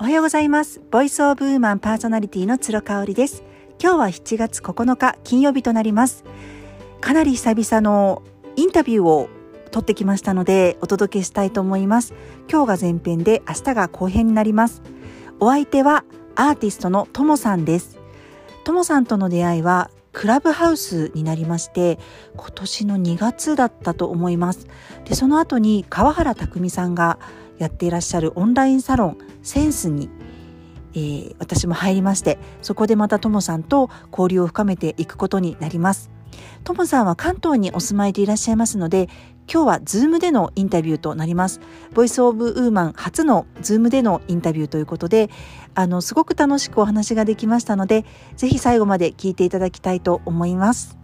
おはようございます。ボイスオブウーマンパーソナリティの鶴香織です。今日は7月9日金曜日となります。かなり久々のインタビューを撮ってきましたのでお届けしたいと思います。今日が前編で明日が後編になります。お相手はアーティストのともさんです。ともさんとの出会いはクラブハウスになりまして今年の2月だったと思います。でその後に川原拓さんがやっていらっしゃるオンラインサロンセンスに、えー、私も入りましてそこでまたともさんと交流を深めていくことになりますともさんは関東にお住まいでいらっしゃいますので今日はズームでのインタビューとなります。 Voice of Woman 初のズームでのインタビューということで、あのすごく楽しくお話ができましたので、ぜひ最後まで聞いていただきたいと思います。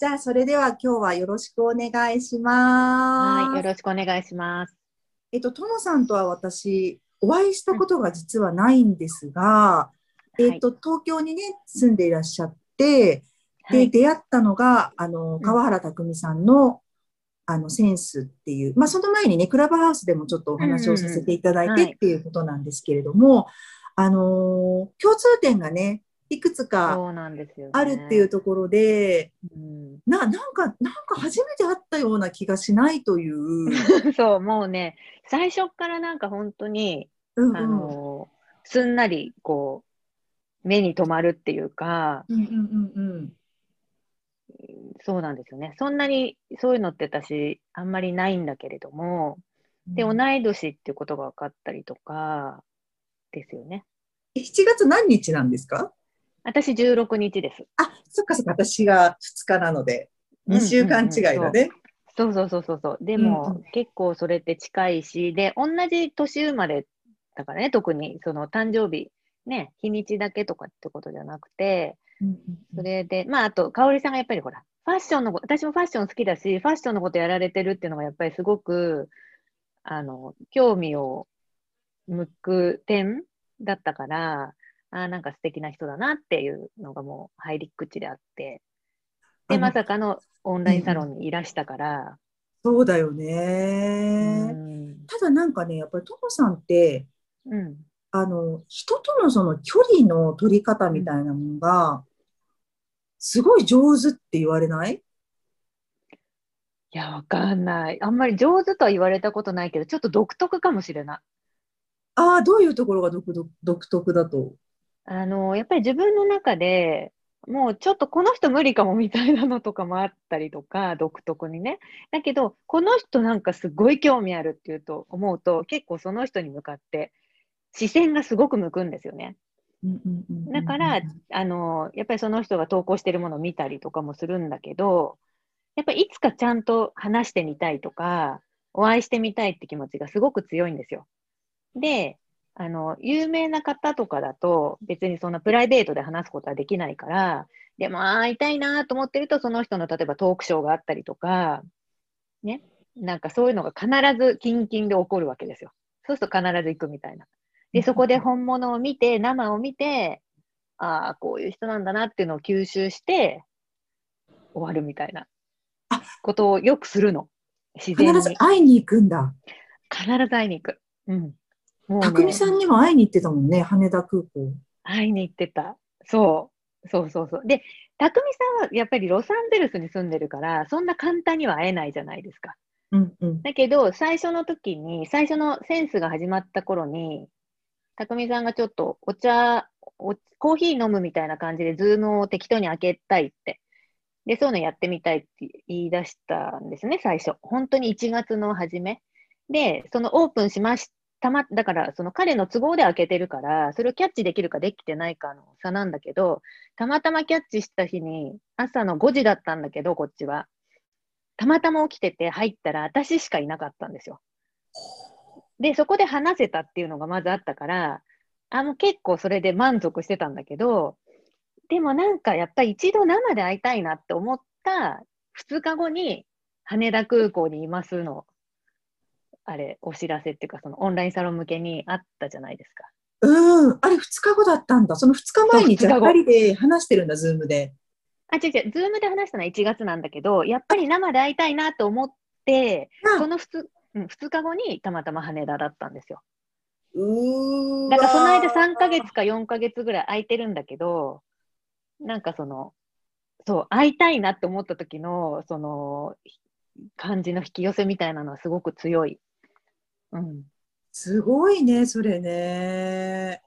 じゃあそれでは今日はよろしくお願いします。はい、よろしくお願いします。えっと、ともさんとは私、お会いしたことが実はないんですが、うん、えっと、東京にね、住んでいらっしゃって、で、出会ったのが、あの、川原拓さんの、あの、センスっていう、まあ、その前にね、クラブハウスでもちょっとお話をさせていただいてっていうことなんですけれども、あの、共通点がね、いくつかあるっていうところで、うん、ななんか、なんか初めて会ったような気がしないという。そう、もうね、最初からなんか本当に、うんうん、あの、すんなりこう、目に留まるっていうか、うんうんうんうんそうなんですよね。そんなにそういうのって私、あんまりないんだけれども、で、同い年っていうことが分かったりとか、ですよね。7月何日なんですか？私16日です。あ、そっかそっか、私が2日なので、2週間違いだね。そう。そうそうそうそう。でも、うんうん、結構それって近いし、で、同じ年生まれだからね、特に。その誕生日、ね、日にちだけとかってことじゃなくて、それで、まあ、あと、かおりさんがやっぱりほら、ファッションの私もファッション好きだし、ファッションのことやられてるっていうのがやっぱりすごく、あの、興味を向く点だったから、あなんか素敵な人だなっていうのがもう入り口であって、で、まさかのオンラインサロンにいらしたから。そうだよね。ただなんかね、やっぱりトモさんって、うん、あの、人とのその距離の取り方みたいなものが、すごい上手って言われない？いや、わかんない。あんまり上手とは言われたことないけど、ちょっと独特かもしれない。ああ、どういうところが独独特だと？あの、やっぱり自分の中で、もうちょっとこの人無理かもみたいなのとかもあったりとか、独特にね。だけど、この人なんかすごい興味あるっていうと思うと、結構その人に向かって視線がすごく向くんですよね。だから、あの、やっぱりその人が投稿してるものを見たりとかもするんだけど、やっぱりいつかちゃんと話してみたいとか、お会いしてみたいって気持ちがすごく強いんですよ。で、あの、有名な方とかだと、別にそんなプライベートで話すことはできないから、でも会いたいなと思ってると、その人の例えばトークショーがあったりとか、ね、なんかそういうのが必ずキンキンで起こるわけですよ。そうすると必ず行くみたいな。で、そこで本物を見て、生を見て、ああ、こういう人なんだなっていうのを吸収して、終わるみたいなことをよくするの。自然に。必ず会いに行くんだ。必ず会いに行く。うん。もう、ね、匠さんにも会いに行ってたもんね、羽田空港。会いに行ってた。そう。そうそうそう。で、匠さんはやっぱりロサンゼルスに住んでるから、そんな簡単には会えないじゃないですか。うんうん、だけど、最初の時に、最初のセンスが始まった頃に、匠さんがちょっとお茶お、コーヒー飲むみたいな感じで、ズームを適当に開けたいって。で、そういうのやってみたいって言い出したんですね、最初。本当に1月の初め。で、そのオープンしましたま、だからその彼の都合で開けてるから、それをキャッチできるかできてないかの差なんだけど、たまたまキャッチした日に、朝の5時だったんだけど、こっちは。たまたま起きてて入ったら、私しかいなかったんですよ。で、そこで話せたっていうのがまずあったから、あの結構それで満足してたんだけど、でもなんかやっぱり一度生で会いたいなって思った2日後に羽田空港にいますの、あれ、お知らせっていうか、そのオンラインサロン向けにあったじゃないですか。うん、あれ2日後だったんだ。その2日前にじゃあ2人で話してるんだ、ズームで。あ、違う違う、ズームで話したのは1月なんだけど、やっぱり生で会いたいなと思って、その 2, うん、2日後にたまたま羽田だったんですよ。うだからその間3ヶ月か4ヶ月ぐらい空いてるんだけど、なんかその、そう、会いたいなって思った時の、その、感じの引き寄せみたいなのはすごく強い。うん。すごいね、それね。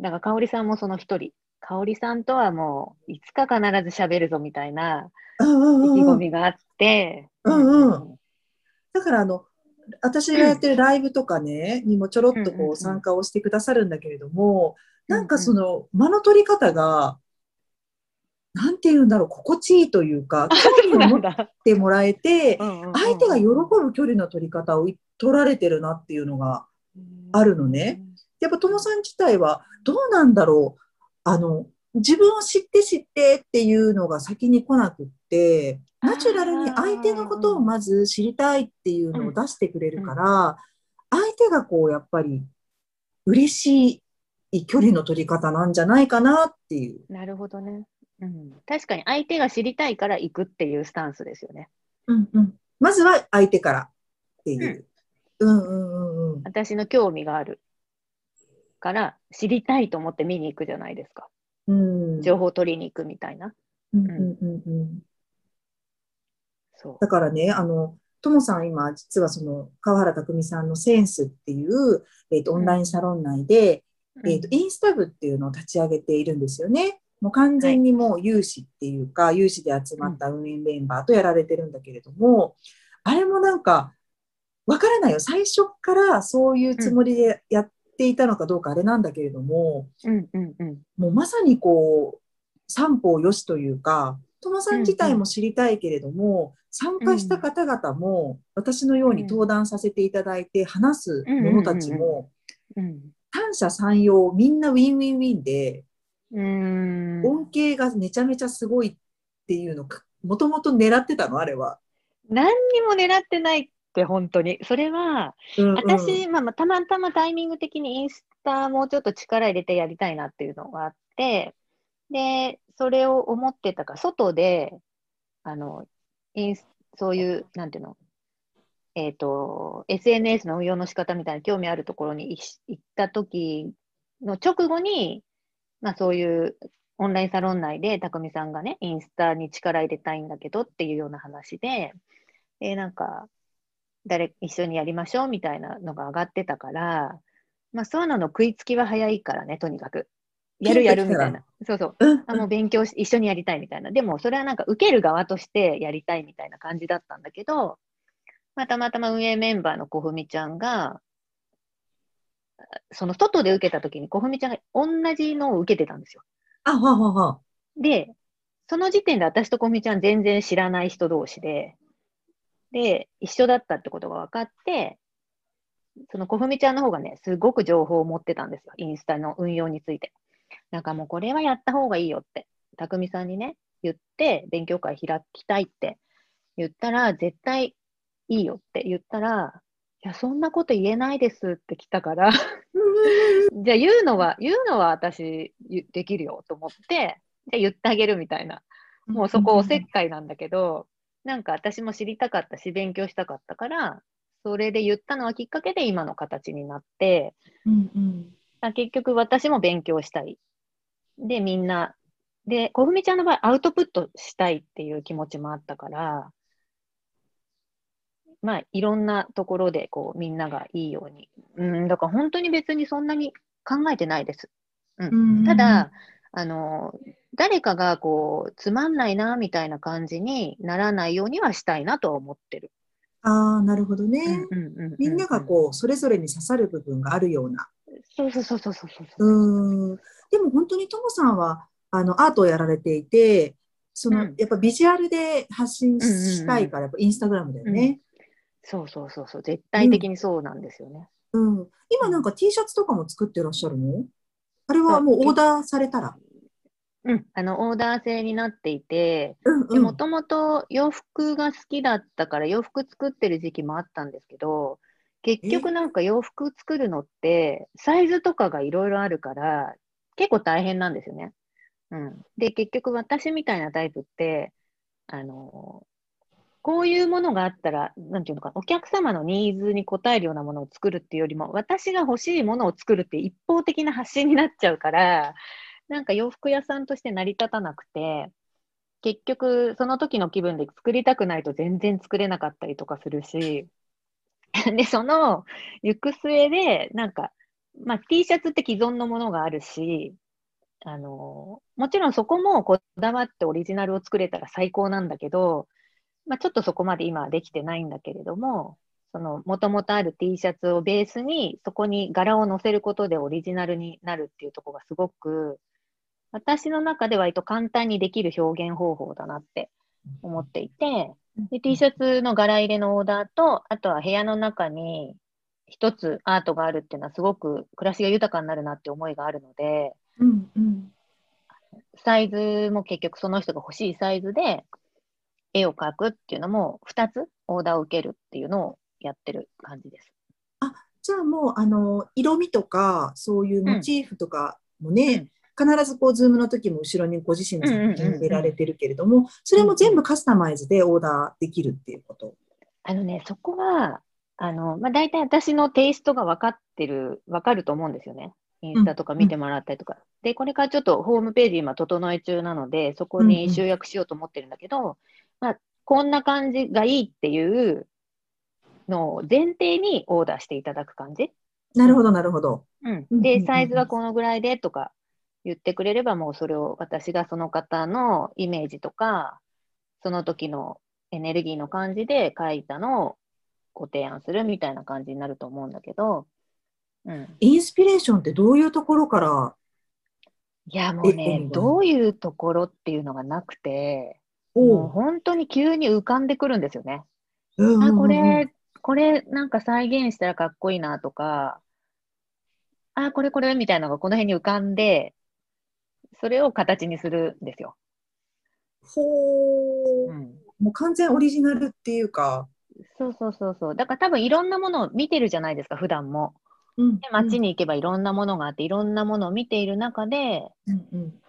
だから、香織さんもその一人。香織さんとはもう、いつか必ず喋るぞみたいな意気込みがあって。だから、あの、私がやってるライブとかね、にもちょろっとこう参加をしてくださるんだけれども、なんかその間の取り方が、なんて言うんだろう、心地いいというか、距離を持ってもらえて、相手が喜ぶ距離の取り方を取られてるなっていうのがあるのね。やっぱ、ともさん自体はどうなんだろう。あの、自分を知って知ってっていうのが先に来なくって、ナチュラルに相手のことをまず知りたいっていうのを出してくれるから、相手がこう、やっぱり嬉しい距離の取り方なんじゃないかなっていう。なるほどね。うん、確かに相手が知りたいから行くっていうスタンスですよね。うんうん、まずは相手からっていう。うん、うんうんうん、私の興味がある。から知りたいと思って見に行くじゃないですか。うん、情報取りに行くみたいな。うんうんうんうん、そう。だからね、あの、ともさん今、実はその、川原匠さんのセンスっていう、えっ、ー、と、オンラインサロン内で、うん、えっ、ー、と、インスタ部っていうのを立ち上げているんですよね。もう完全にもう有志っていうか、はい、有志で集まった運営メンバーとやられてるんだけれども、あれもなんか、わからないよ。最初からそういうつもりでやっていたのかどうかあれなんだけれども、うんうんうん、もうまさにこう、三方よしというか、友さん自体も知りたいけれども、参加した方々も私のように登壇させていただいて話す者たちも、三者三様みんなウィンウィンウィンで、うん。恩恵がめちゃめちゃすごいっていうのもともと狙ってたのあれは。何にも狙ってないって本当に。それは、うんうん、私、まあ、たまたまタイミング的にインスタもうちょっと力入れてやりたいなっていうのがあって、で、それを思ってたから、外で、あの、インスそういう、なんていうの、えっ、ー、と、SNS の運用の仕方みたいな興味あるところに行った時の直後に、まあそういうオンラインサロン内で、匠さんがね、インスタに力入れたいんだけどっていうような話で、で、なんか、誰、一緒にやりましょうみたいなのが上がってたから、まあそういうのの食いつきは早いからね、とにかく。やるやるみたいな。そうそう。あもう勉強し、一緒にやりたいみたいな。でも、それはなんか受ける側としてやりたいみたいな感じだったんだけど、まあ、たまたま運営メンバーの小文ちゃんが、その外で受けた時に小文ちゃんが同じのを受けてたんですよ。あ、ははは。で、その時点で私と小文ちゃん全然知らない人同士で、で、一緒だったってことが分かって、その小文ちゃんの方がね、すごく情報を持ってたんですよ。インスタの運用について。なんかもうこれはやった方がいいよって、匠さんにね、言って、勉強会開きたいって言ったら、絶対いいよって言ったら、いや、そんなこと言えないですって来たから じゃあ言うのは、言うのは私できるよと思って、じゃあ言ってあげるみたいな。もうそこおせっかいなんだけど、なんか私も知りたかったし、勉強したかったから、それで言ったのはきっかけで今の形になって、うんうん結局私も勉強したい。で、みんな、で、小文ちゃんの場合、アウトプットしたいっていう気持ちもあったから、まあ、いろんなところで、こう、みんながいいように。うん、だから本当に別にそんなに考えてないです。うん。ただ、あの、誰かがこう、つまんないな、みたいな感じにならないようにはしたいなとは思ってる。ああ、なるほどね。みんながこう、それぞれに刺さる部分があるような。そうそうそうそうそううん。でも本当にともさんは、あの、アートをやられていて、その、うん、やっぱビジュアルで発信したいから、やっぱインスタグラムだよね、うん。そうそうそうそう。絶対的にそうなんですよね。うん。うん、今なんか T シャツとかも作ってらっしゃるの？あれはもうオーダーされたら？うん、あの、オーダー制になっていて、もともと洋服が好きだったから洋服作ってる時期もあったんですけど、結局なんか洋服作るのって、サイズとかがいろいろあるから、結構大変なんですよね。うん。で、結局私みたいなタイプって、あの、こういうものがあったら、なんていうのか、お客様のニーズに応えるようなものを作るっていうよりも、私が欲しいものを作るって一方的な発信になっちゃうから、なんか洋服屋さんとして成り立たなくて、結局、その時の気分で作りたくないと全然作れなかったりとかするし、で、その行く末で、なんか、まあ、T シャツって既存のものがあるし、あの、もちろんそこもこだわってオリジナルを作れたら最高なんだけど、まあ、ちょっとそこまで今はできてないんだけれども、その、もともとある T シャツをベースに、そこに柄を乗せることでオリジナルになるっていうところがすごく、私の中で割と簡単にできる表現方法だなって思っていて、で T シャツの柄入れのオーダーと、あとは部屋の中に一つアートがあるっていうのはすごく暮らしが豊かになるなって思いがあるので、うんうん、サイズも結局その人が欲しいサイズで絵を描くっていうのも2つオーダーを受けるっていうのをやってる感じです。あじゃあもうあの色味とかそういうモチーフとかもね、うん、必ずこうズームの時も後ろにご自身の作品入れられてるけれども、それも全部カスタマイズでオーダーできるっていうこと、あのねそこはあの、まあ、大体私のテイストが分かってる分かると思うんですよね。インスタとか見てもらったりとか。うん、で、これからちょっとホームページ今整え中なので、そこに集約しようと思ってるんだけど、まあ、こんな感じがいいっていうのを前提にオーダーしていただく感じ。なるほど、なるほど。うん。で、サイズはこのぐらいでとか言ってくれれば、もうそれを私がその方のイメージとか、その時のエネルギーの感じで書いたのをご提案するみたいな感じになると思うんだけど、うん、インスピレーションってどういうところからいやもうね、どういうところっていうのがなくて、もう本当に急に浮かんでくるんですよね。あ、これ、これなんか再現したらかっこいいなとか、あ、これこれみたいなのがこの辺に浮かんで、それを形にするんですよ。ほー、うん、もう完全オリジナルっていうか。そうそうそうそう。だから多分いろんなものを見てるじゃないですか、普段も。うん、で街に行けばいろんなものがあって、いろんなものを見ている中で、うんうん、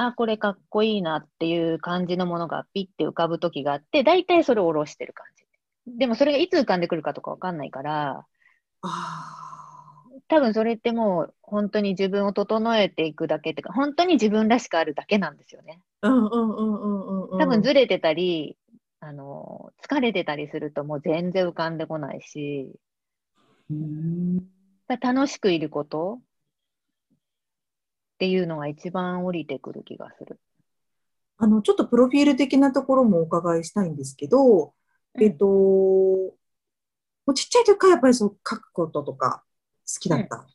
あ、これかっこいいなっていう感じのものがピッて浮かぶ時があって、大体それを下ろしてる感じ。でもそれがいつ浮かんでくるかとかわかんないから、多分それってもう本当に自分を整えていくだけっていうか、本当に自分らしくあるだけなんですよね。多分ずれてたり、あの、疲れてたりするともう全然浮かんでこないし、うん。楽しくいることっていうのが一番降りてくる気がする。あの、ちょっとプロフィール的なところもお伺いしたいんですけど、うん、えっと、もうちっちゃい時からやっぱりそう書くこととか好きだった、うん、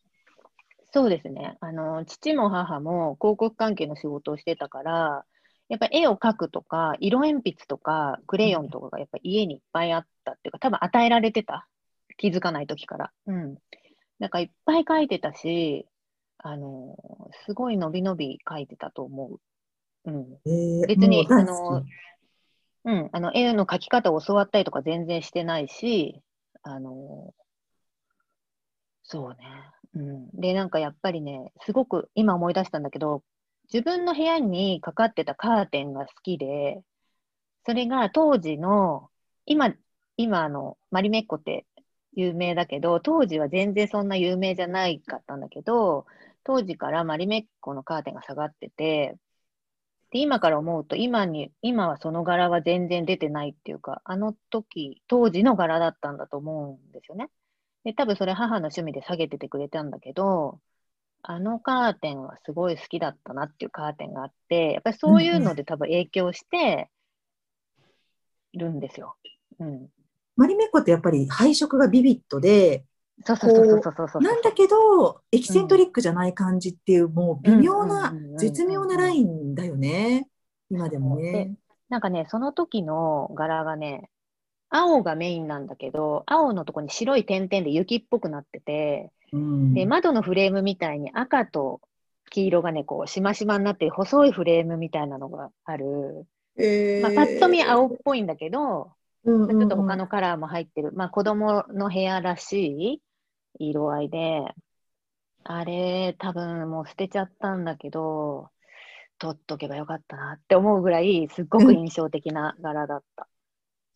そうですね。あの、父も母も広告関係の仕事をしてたから、やっぱ絵を描くとか、色鉛筆とか、クレヨンとかがやっぱ家にいっぱいあったっていうか、多分与えられてた。気づかない時から。うん。なんかいっぱい描いてたし、あの、すごい伸び伸び書いてたと思う。うん。えー、別に、あの、うん、あの、絵の描き方を教わったりとか全然してないし、あの、そうね。うん。で、なんかやっぱりね、すごく今思い出したんだけど、自分の部屋にかかってたカーテンが好きで、それが当時の、今、今あの、マリメッコって有名だけど、当時は全然そんな有名じゃないかったんだけど、当時からマリメッコのカーテンが下がってて、で、今から思うと、今に、今はその柄は全然出てないっていうか、あの時、当時の柄だったんだと思うんですよね。で、多分それ母の趣味で下げててくれたんだけど、あのカーテンはすごい好きだったなっていうカーテンがあって、やっぱりそういうので多分影響してるんですよ。うん。マリメッコってやっぱり配色がビビッドで、そうそうそうそうそうなんだけど、エキセントリックじゃない感じっていう、もう微妙な、絶妙なラインだよね。今でもね。なんかね、その時の柄がね、青がメインなんだけど、青のとこに白い点々で雪っぽくなってて、うん、で窓のフレームみたいに赤と黄色がね、こう、しましまになって細いフレームみたいなのがある。えー、まあ、パッと見青っぽいんだけど、うんうんうん、ちょっと他のカラーも入ってる。まあ、子供の部屋らしい色合いで、あれ、多分もう捨てちゃったんだけど、取っとけばよかったなって思うぐらい、すっごく印象的な柄だった。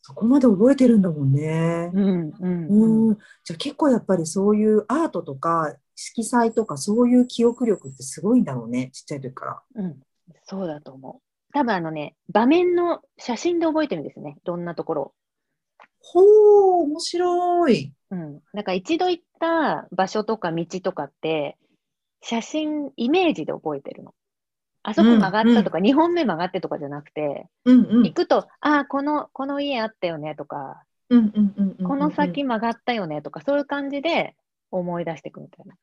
そこまで覚えてるんだもんね。うん、うん、うん。じゃあ結構やっぱりそういうアートとか色彩とかそういう記憶力ってすごいんだろうね、ちっちゃい時から。うん、そうだと思う。多分あのね、場面の写真で覚えてるんですね、どんなところほう、面白い。うん。だから一度行った場所とか道とかって、写真、イメージで覚えてるの。あそこ曲がったとか、うんうん、2本目曲がってとかじゃなくて、うんうん、行くと、ああ、この、この家あったよねとか、この先曲がったよねとか、そういう感じで思い出していくみたいな。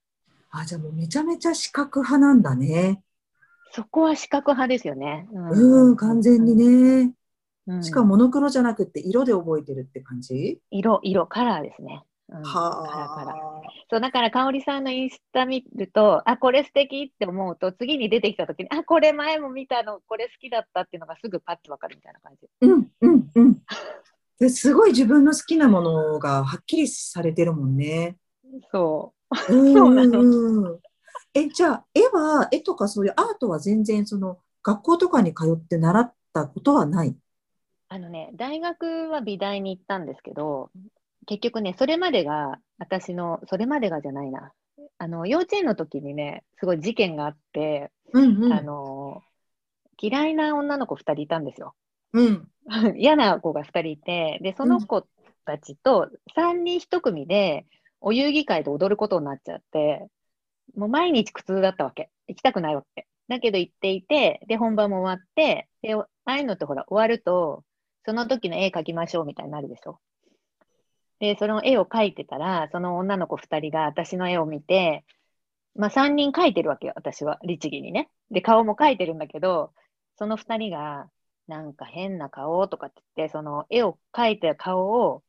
あ、じゃあもうめちゃめちゃ視覚派なんだね。そこは視覚派ですよね。うん、完全にね。うん、しかもモノクロじゃなくて色で覚えてるって感じ？色、色、カラーですね。うん、はあ。カラーそう、だから香織さんのインスタ見ると、あ、これ素敵って思うと、次に出てきた時に、あ、これ前も見たの、これ好きだったっていうのがすぐパッとわかるみたいな感じ。うんうんうん。ですごい自分の好きなものがはっきりされてるもんね。そう。そうなの。え、じゃあ、絵は、絵とかそういうアートは全然、その、学校とかに通って習ったことはない？あのね、大学は美大に行ったんですけど、結局ね、それまでが、私の、それまでがじゃないな。あの、幼稚園の時にね、すごい事件があって、うんうん、あの、嫌いな女の子2人いたんですよ。うん、嫌な子が2人いて、で、その子たちと3人1組で、お遊戯会で踊ることになっちゃって、もう毎日苦痛だったわけ。行きたくないわけ。だけど行っていて、で、本番も終わって、で、ああいうのってほら、終わると、その時の絵描きましょうみたいになるでしょ。で、その絵を描いてたら、その女の子2人が私の絵を見て、まあ3人描いてるわけよ、私は、律儀にね。で、顔も描いてるんだけど、その2人が、なんか変な顔とかって言って、その絵を描いた顔を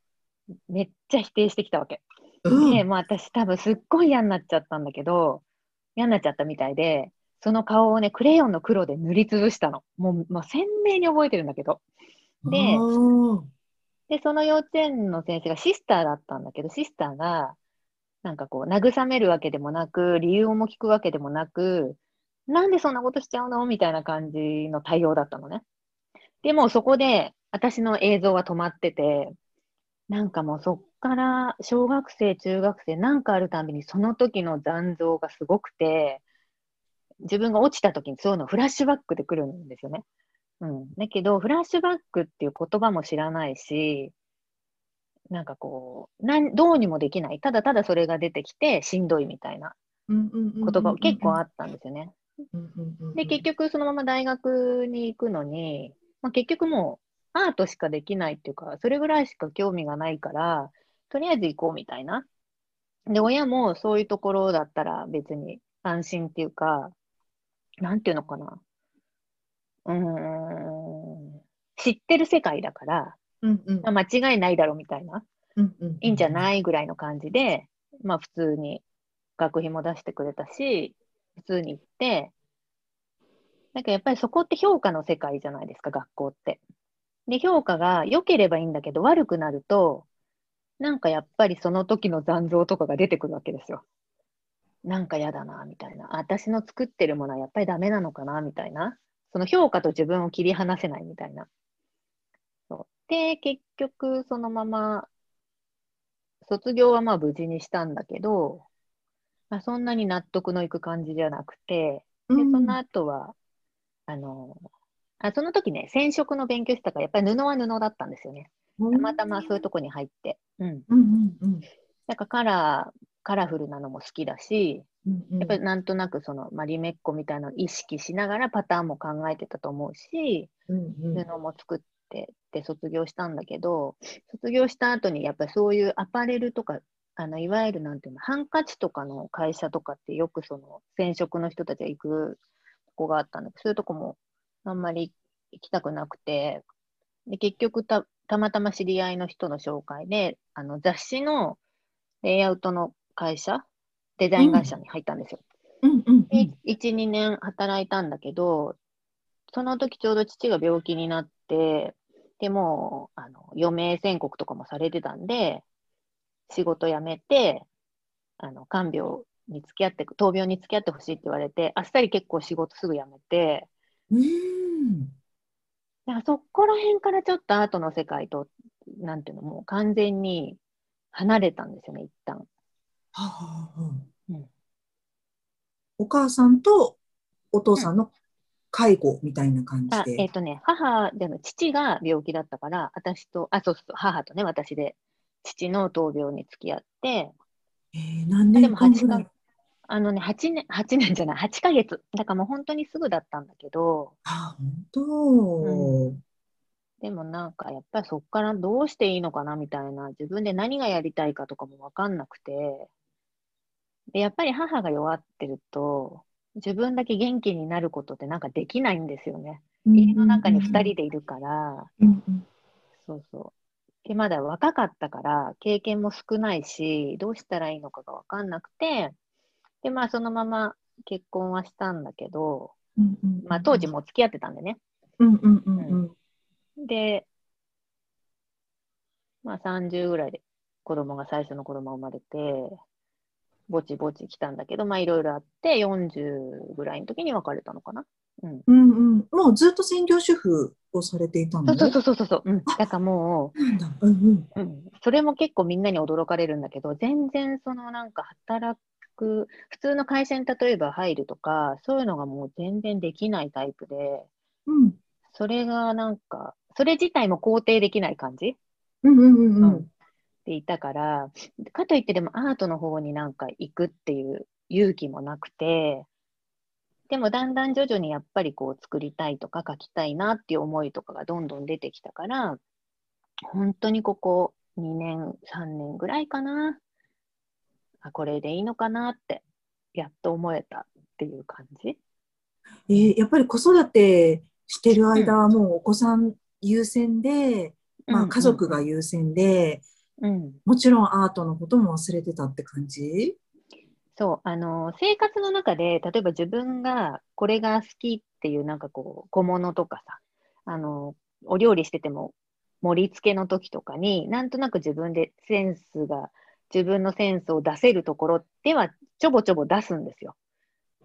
めっちゃ否定してきたわけ。うん、で、もう私多分すっごい嫌になっちゃったんだけど、嫌になっちゃったみたいで、その顔をね、クレヨンの黒で塗りつぶしたの。もう、まあ、鮮明に覚えてるんだけど。で、で、その幼稚園の先生がシスターだったんだけど、シスターが、なんかこう、慰めるわけでもなく、理由も聞くわけでもなく、なんでそんなことしちゃうの？みたいな感じの対応だったのね。でもそこで、私の映像は止まってて、なんかもうそっから小学生、中学生、なんかあるたびにその時の残像がすごくて、自分が落ちた時にそういうのフラッシュバックで来るんですよね。うん。だけど、フラッシュバックっていう言葉も知らないし、なんかこう、なんどうにもできない。ただただそれが出てきてしんどいみたいなことが結構あったんですよね。で、結局そのまま大学に行くのに、まあ、結局もうアートしかできないっていうか、それぐらいしか興味がないから、とりあえず行こうみたいな。で、親もそういうところだったら別に安心っていうか、なんていうのかな。うん、知ってる世界だから、うんうん、まあ、間違いないだろうみたいな、うんうん、いいんじゃないぐらいの感じで、まあ普通に学費も出してくれたし、普通に行って、なんかやっぱりそこって評価の世界じゃないですか、学校って。で、評価が良ければいいんだけど、悪くなると、なんかやっぱりその時の残像とかが出てくるわけですよ。なんか嫌だな、みたいな。私の作ってるものはやっぱりダメなのかな、みたいな。その評価と自分を切り離せないみたいな。そうで、結局そのまま、卒業はまあ無事にしたんだけど、まあ、そんなに納得のいく感じじゃなくて、で、その後は、あの、あその時ね、染色の勉強してたから、やっぱり布は布だったんですよね。たまたまそういうとこに入って。うん。うんうんうん。なんかカラー、カラフルなのも好きだし、うんうん、やっぱりなんとなくその、まあ、リメッコみたいなのを意識しながらパターンも考えてたと思うし、うんうん、布も作ってって卒業したんだけど、卒業した後にやっぱりそういうアパレルとか、あのいわゆるなんていうの、ハンカチとかの会社とかってよくその染色の人たちが行くとこがあったんだけど、そういうとこもあんまり行きたくなくて、で結局たたまたま知り合いの人の紹介で、あの雑誌のレイアウトの会社、デザイン会社に入ったんですよ。うん。うんで、1、2年働いたんだけど、その時ちょうど父が病気になって、でもあの余命宣告とかもされてたんで、仕事辞めて、あの看病に付き合って、闘病に付き合ってほしいって言われて、あっさり結構仕事すぐ辞めて、うんだからそこら辺からちょっとアートの世界となんていうの、もう完全に離れたんですよね、一旦。はあはあうん、お母さんとお父さんの介護みたいな感じで。えっ、ー、とね、母でも父が病気だったから、私と、あ、そうそう、母とね、私で、父の闘病に付き合って、えー、何年間ぐらい？あのね、8年、8年じゃない、8ヶ月。だからもう本当にすぐだったんだけど。あ、本当、うん、でもなんか、やっぱりそこからどうしていいのかなみたいな、自分で何がやりたいかとかもわかんなくて。で、やっぱり母が弱ってると、自分だけ元気になることってなんかできないんですよね。家の中に2人でいるから、うんうん、そうそう。で、まだ若かったから、経験も少ないし、どうしたらいいのかがわかんなくて、で、まあ、そのまま結婚はしたんだけど、うんうんうん、まあ、当時も付き合ってたんでね。うんうんうんうん、で、まあ、30ぐらいで子供が最初の子供が生まれて、ぼちぼち来たんだけど、まあ、いろいろあって、40ぐらいの時に別れたのかな。うん、うんうん。もうずっと専業主婦をされていたのそうそうそうそうそう。うん。だからもう、うんうんうん、それも結構みんなに驚かれるんだけど、全然そのなんか働く、普通の会社に例えば入るとか、そういうのがもう全然できないタイプで、うん、それがなんか、それ自体も肯定できない感じ、うんうんうんうん、でいたから、かといってでもアートの方になんか行くっていう勇気もなくて、でもだんだん徐々にやっぱりこう作りたいとか書きたいなっていう思いとかがどんどん出てきたから、本当にここ2年、3年ぐらいかな。あ、これでいいのかなって、やっと思えたっていう感じ？えー、やっぱり子育てしてる間はもうお子さん優先で、うん、まあ、家族が優先で、うん、もちろんアートのことも忘れてたって感じ？そう、あの、生活の中で、例えば自分がこれが好きっていうなんかこう、小物とかさ、あの、お料理してても盛り付けの時とかに、なんとなく自分でセンスが自分のセンスを出せるところではちょぼちょぼ出すんですよ。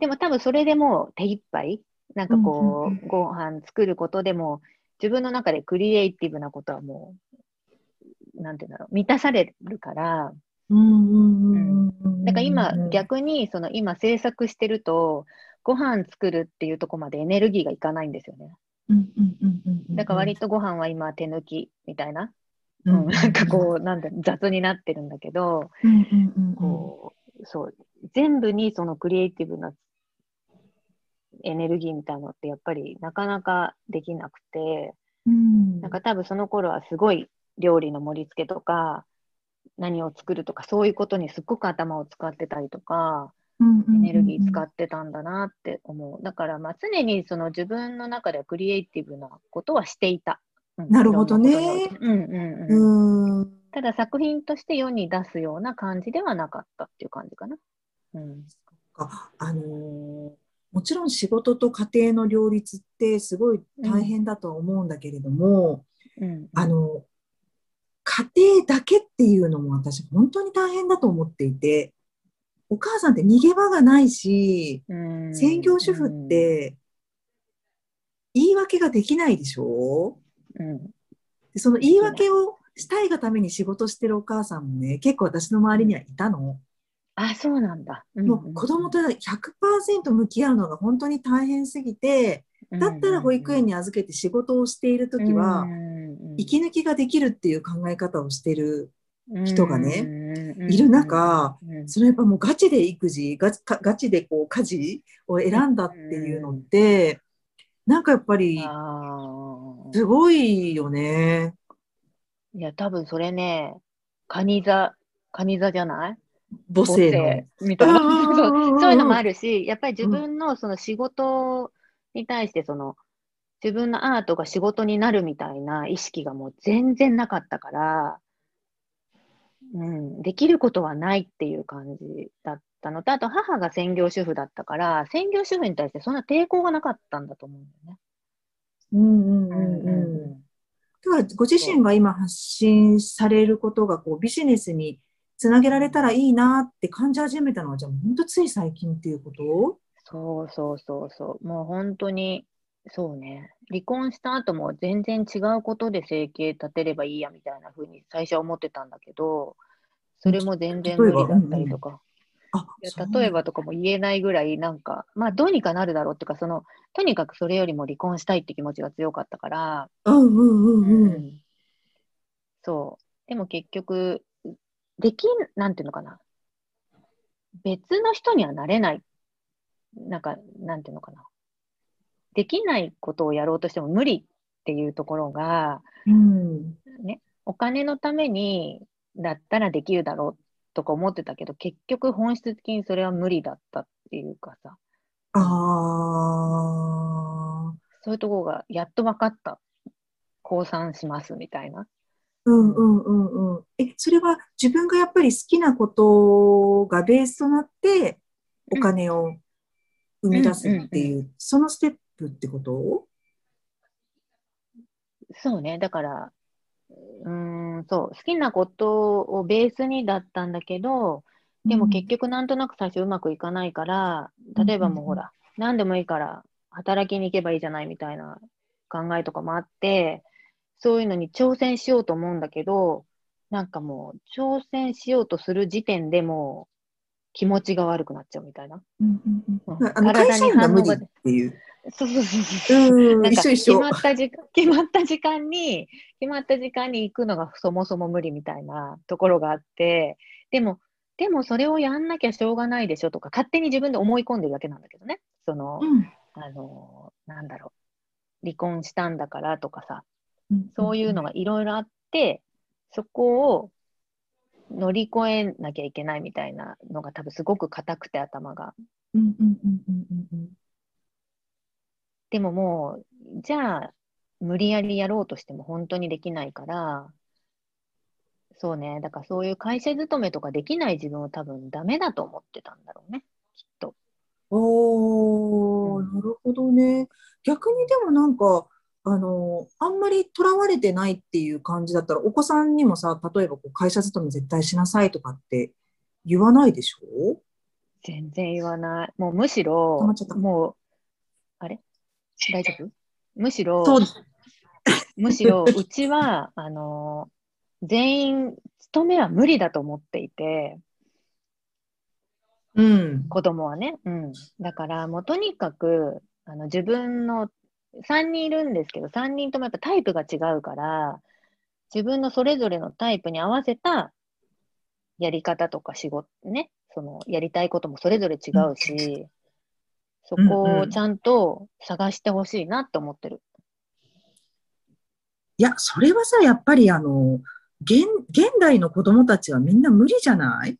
でも多分それでも手一杯、なんかこう、ご飯作ることでも、自分の中でクリエイティブなことはもう、なんていうんだろう、満たされるから、だから今、逆に、その今制作してると、ご飯作るっていうとこまでエネルギーがいかないんですよね。だから割とご飯は今手抜きみたいなうん、なんかこう、なんだ、雑になってるんだけど、こう、そう、全部にそのクリエイティブなエネルギーみたいなのってやっぱりなかなかできなくて、うん、なんか多分その頃はすごい料理の盛り付けとか、何を作るとか、そういうことにすっごく頭を使ってたりとか、エネルギー使ってたんだなって思う。だからまあ常にその自分の中ではクリエイティブなことはしていた。なるほどね。うん。ただ作品として世に出すような感じではなかったっていう感じかな。うん、あのー、もちろん仕事と家庭の両立ってすごい大変だとは思うんだけれども、うん、あの家庭だけっていうのも私本当に大変だと思っていてお母さんって逃げ場がないし、うん、専業主婦って言い訳ができないでしょ、うん、でその言い訳をしたいがために仕事してるお母さんもね、結構私の周りにはいたの。あ、そうなんだ。うん、もう子供と100%向き合うのが本当に大変すぎて、だったら保育園に預けて仕事をしている時は、息抜きができるっていう考え方をしてる人がね、いる中、それやっぱもうガチで育児、ガチガチでこう家事を選んだっていうのって、なんかやっぱり、すごいよね。いや、多分それね、カニ座、カニ座じゃない？母性みたいな。そういうのもあるし、やっぱり自分のその仕事に対してその、自分のアートが仕事になるみたいな意識がもう全然なかったから、うん、できることはないっていう感じだったのと、あと母が専業主婦だったから、専業主婦に対してそんな抵抗がなかったんだと思うんだよね。うんうんうんうん。だからご自身が今発信されることがこうビジネスにつなげられたらいいなって感じ始めたのは、じゃあ本当つい最近っていうこと？そうそうそうそう。もう本当にそうね。離婚した後も全然違うことで生計立てればいいやみたいな風に最初は思ってたんだけど、それも全然無理だったりとか。あ例えばとかも言えないぐらい、なんか、まあ、どうにかなるだろうっていうか、その、とにかくそれよりも離婚したいって気持ちが強かったから、うんうんうんうん。そう。でも結局、できん、なんていうのかな。別の人にはなれない。なんか、なんていうのかな。できないことをやろうとしても無理っていうところが、うん、ね、お金のためにだったらできるだろうとか思ってたけど、結局本質的にそれは無理だったっていうかさ。ああ。そういうところがやっと分かった。降参しますみたいな。うんうんうんうん。え、それは自分がやっぱり好きなことがベースとなってお金を生み出すっていう、そのステップってこと？そうね。だから、うん、そう、好きなことをベースにだったんだけど、でも結局なんとなく最初うまくいかないから、例えばもうほら、何でもいいから働きに行けばいいじゃないみたいな考えとかもあって、そういうのに挑戦しようと思うんだけど、なんかもう挑戦しようとする時点でもう気持ちが悪くなっちゃうみたいな。うんうんうん、体に反応が。っていう。そうそうそうそう。なんか決まった時間、決まった時間に、決まった時間に行くのがそもそも無理みたいなところがあって、でも、でもそれをやんなきゃしょうがないでしょとか、勝手に自分で思い込んでるだけなんだけどね。その、うん、あの、なんだろう。離婚したんだからとかさ、そういうのがいろいろあって、そこを乗り越えなきゃいけないみたいなのが多分すごく硬くて頭が。でももう、じゃあ、無理やりやろうとしても本当にできないから、そうね、だからそういう会社勤めとかできない自分を多分ダメだと思ってたんだろうね、きっと。おー、うん、なるほどね。逆にでもなんか、あの、あんまりとらわれてないっていう感じだったら、お子さんにもさ、例えばこう会社勤め絶対しなさいとかって言わないでしょ？全然言わない。もうむしろ、もう、あれ？大丈夫？むしろ、むしろ、うちは、あの、全員、勤めは無理だと思っていて、うん、子供はね。うん。だから、もうとにかく、あの自分の3人いるんですけど、3人ともやっぱタイプが違うから、自分のそれぞれのタイプに合わせたやり方とか仕事ね、そのやりたいこともそれぞれ違うし、そこをちゃんと探してほしいなって思ってる。いや、それはさ、やっぱりあの、現現代の子供たちはみんな無理じゃない？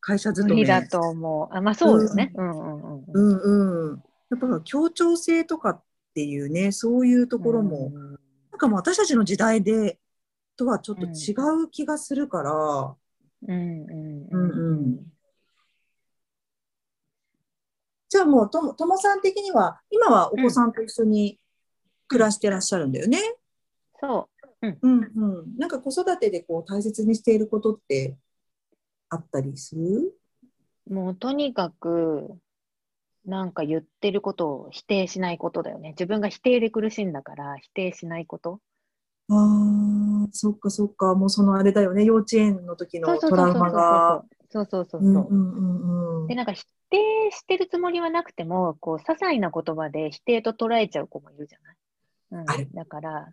会社勤め。無理だと思う。あ、まあそうよね。うんうんうん。うんうん。やっぱ協調性とかっっていうね、そういうところも、うん、なんかもう私たちの時代で、とはちょっと違う気がするから、うんうんうん、じゃあもうとも、ともさん的には、今はお子さんと一緒に暮らしてらっしゃるんだよね？そう。うん、うん、うん。なんか子育てでこう大切にしていることってあったりする？もうとにかく、なんか言ってることを否定しないことだよね。自分が否定で苦しいんだから否定しないこと。ああ、そっかそっか。もうそのあれだよね。幼稚園の時のトラウマが。そうそうそうそう。で、なんか否定してるつもりはなくても、こう、些細な言葉で否定と捉えちゃう子もいるじゃない？うん、だから、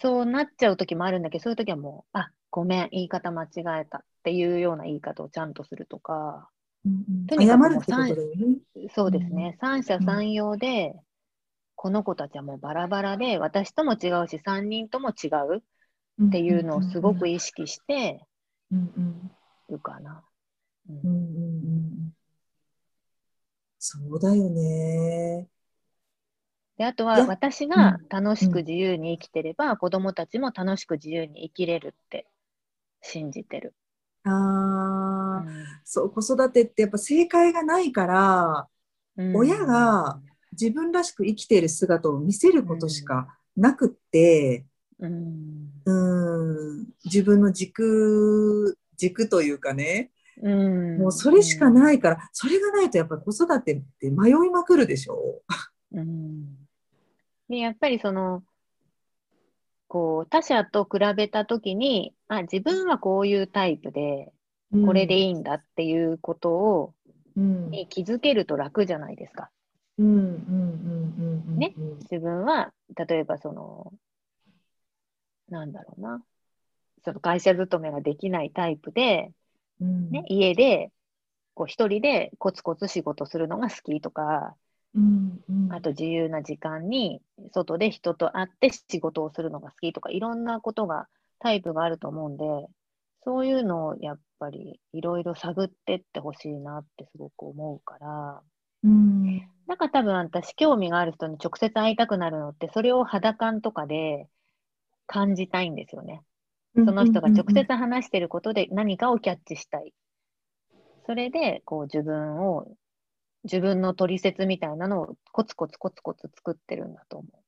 そうなっちゃう時もあるんだけど、そういう時はもう、あ、ごめん、言い方間違えたっていうような言い方をちゃんとするとか、とにかくもうそうですね、三者三様で、この子たちはもうバラバラで、私とも違うし、3人とも違うっていうのをすごく意識してるかな。そうだよね。であとは私が楽しく自由に生きてれば、子供たちも楽しく自由に生きれるって信じてる。ああ、うん、そう、子育てってやっぱ正解がないから、うん、親が自分らしく生きている姿を見せることしかなくって、うん、うん。自分の軸、軸というかね、うん、もうそれしかないから、それがないとやっぱり子育てって迷いまくるでしょ。うん、で、やっぱりその、こう、他者と比べたときに、あ、自分はこういうタイプで、これでいいんだっていうことを、うん、に気づけると楽じゃないですか。ね、自分は、例えばその、なんだろうな、その会社勤めができないタイプで、うん、ね、家で、こう一人でコツコツ仕事するのが好きとか、うんうん、あと自由な時間に外で人と会って仕事をするのが好きとか、いろんなことが、タイプがあると思うんで、そういうのをやっぱりいろいろ探ってってほしいなってすごく思うから、うん、なんか多分私興味がある人に直接会いたくなるのって、それを肌感とかで感じたいんですよね。その人が直接話してることで何かをキャッチしたい。それで、こう自分を、自分の取説みたいなのをコツコツコツコツ作ってるんだと思う。